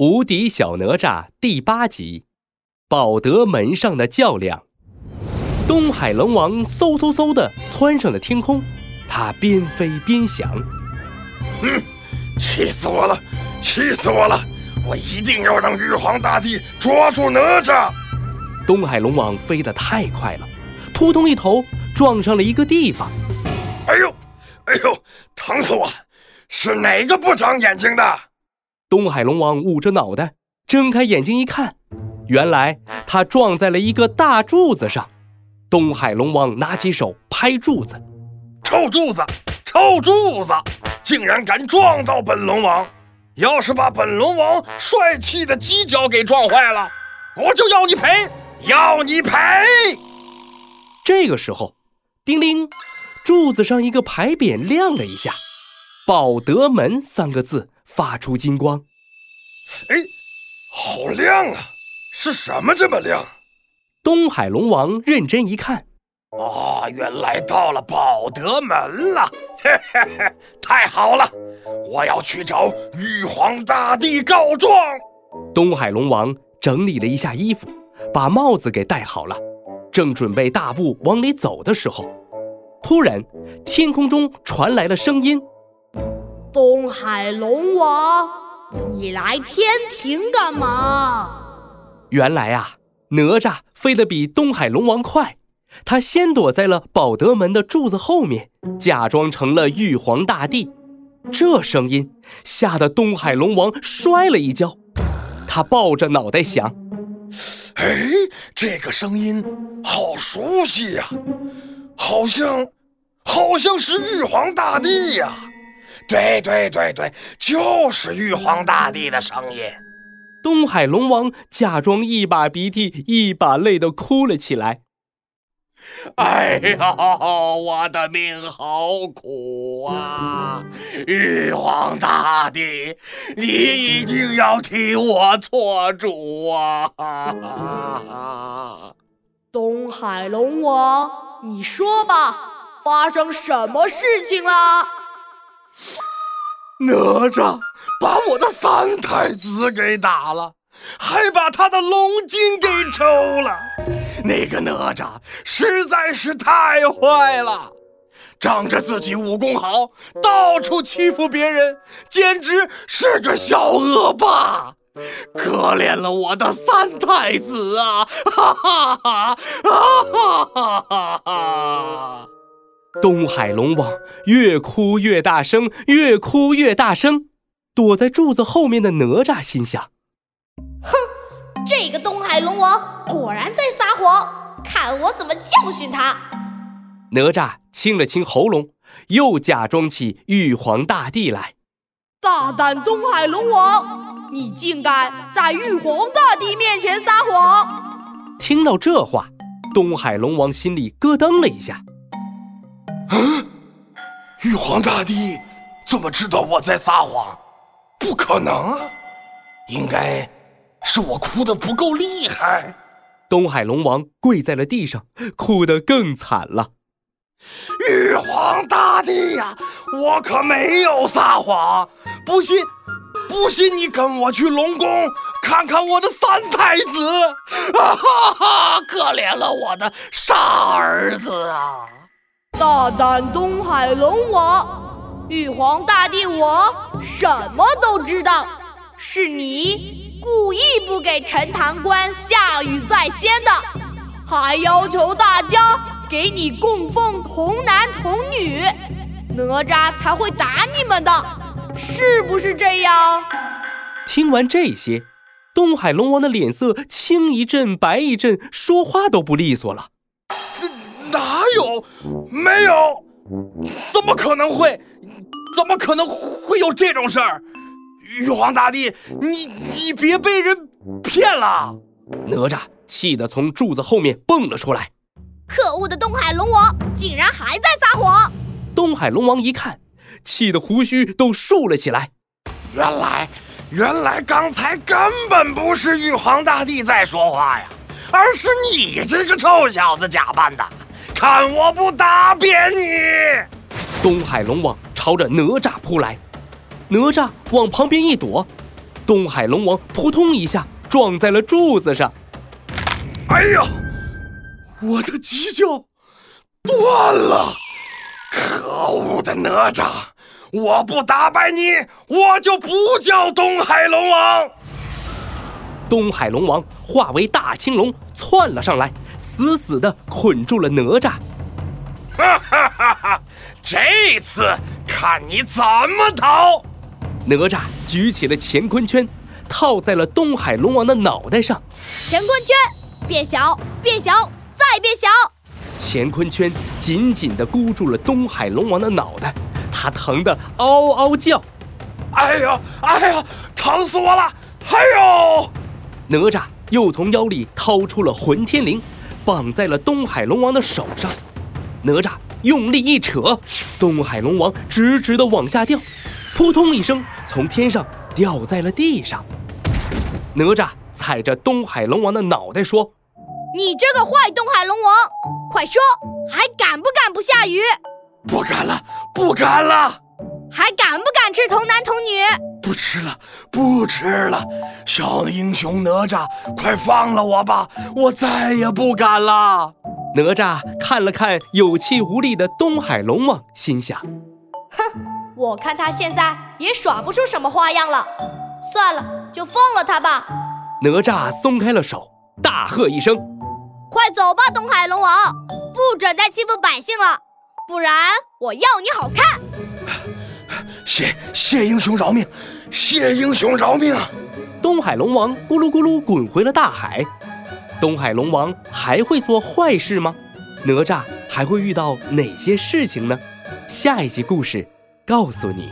无敌小哪吒第八集，保德门上的较量。东海龙王嗖嗖嗖的窜上了天空，他边飞边想：“嗯，气死我了，气死我了！我一定要让玉皇大帝抓住哪吒！”东海龙王飞得太快了，扑通一头撞上了一个地方。哎呦，哎呦，疼死我！是哪个不长眼睛的？东海龙王捂着脑袋，睁开眼睛一看，原来他撞在了一个大柱子上。东海龙王拿起手拍柱子：“臭柱子，臭柱子，竟然敢撞到本龙王！要是把本龙王帅气的犄角给撞坏了，我就要你赔，要你赔！”这个时候，叮铃，柱子上一个牌匾亮了一下，“保德门”三个字。发出金光，哎，好亮啊！是什么这么亮？东海龙王认真一看，哦，原来到了宝德门了！嘿嘿嘿，太好了！我要去找玉皇大帝告状。东海龙王整理了一下衣服，把帽子给戴好了，正准备大步往里走的时候，突然天空中传来了声音。东海龙王，你来天庭干嘛？原来啊，哪吒飞得比东海龙王快，他先躲在了宝德门的柱子后面，假装成了玉皇大帝。这声音吓得东海龙王摔了一跤，他抱着脑袋想：“哎，这个声音好熟悉呀，好像，好像是玉皇大帝呀。”对对对对，就是玉皇大帝的声音。东海龙王假装一把鼻涕一把泪的哭了起来。哎呀，我的命好苦啊！玉皇大帝，你一定要替我做主啊！东海龙王，你说吧，发生什么事情了？哪吒把我的三太子给打了，还把他的龙筋给抽了。那个哪吒实在是太坏了，仗着自己武功好，到处欺负别人，简直是个小恶霸。可怜了我的三太子啊！哈哈哈！哈哈哈哈！东海龙王越哭越大声，越哭越大声。躲在柱子后面的哪吒心想：“哼，这个东海龙王果然在撒谎，看我怎么教训他！”哪吒清了清喉咙，又假装起玉皇大帝来：“大胆东海龙王，你竟敢在玉皇大帝面前撒谎！”听到这话，东海龙王心里咯噔了一下。嗯，玉皇大帝怎么知道我在撒谎？不可能啊！应该是我哭得不够厉害。东海龙王跪在了地上，哭得更惨了。玉皇大帝呀，我可没有撒谎！不信，不信你跟我去龙宫看看我的三太子！啊哈哈，可怜了我的傻儿子啊！大胆东海龙王，玉皇大帝我什么都知道，是你故意不给陈塘关下雨在先的，还要求大家给你供奉童男童女，哪吒才会打你们的，是不是这样？听完这些，东海龙王的脸色青一阵白一阵，说话都不利索了。有没有？怎么可能会？怎么可能会有这种事儿？玉皇大帝，你你别被人骗了！哪吒气得从柱子后面蹦了出来。可恶的东海龙王，竟然还在撒谎！东海龙王一看，气得胡须都竖了起来。原来，原来刚才根本不是玉皇大帝在说话呀，而是你这个臭小子假扮的。看我不打扁你！东海龙王朝着哪吒扑来，哪吒往旁边一躲，东海龙王扑通一下撞在了柱子上。哎呀，我的犄角断了！可恶的哪吒，我不打败你，我就不叫东海龙王。东海龙王化为大青龙窜了上来，死死地捆住了哪吒。哈哈哈哈！这次看你怎么逃！哪吒举起了乾坤圈，套在了东海龙王的脑袋上。乾坤圈变小，变小，再变小。乾坤圈紧紧地箍住了东海龙王的脑袋，他疼得嗷嗷叫。哎呀，哎呀，疼死我了！哎呦！哪吒又从腰里掏出了混天绫，绑在了东海龙王的手上。哪吒用力一扯，东海龙王直直的往下掉，扑通一声从天上掉在了地上。哪吒踩着东海龙王的脑袋说：“你这个坏东海龙王，快说，还敢不敢不下雨？不敢了，不敢了。还敢不敢吃童男童女？”不吃了，不吃了，小英雄哪吒，快放了我吧，我再也不敢了。哪吒看了看有气无力的东海龙王，心想：哼，我看他现在也耍不出什么花样了，算了，就放了他吧。哪吒松开了手，大喝一声：“快走吧，东海龙王，不准再欺负百姓了，不然我要你好看！”谢谢英雄饶命，谢英雄饶命！东海龙王咕噜咕噜滚回了大海。东海龙王还会做坏事吗？哪吒还会遇到哪些事情呢？下一集故事告诉你。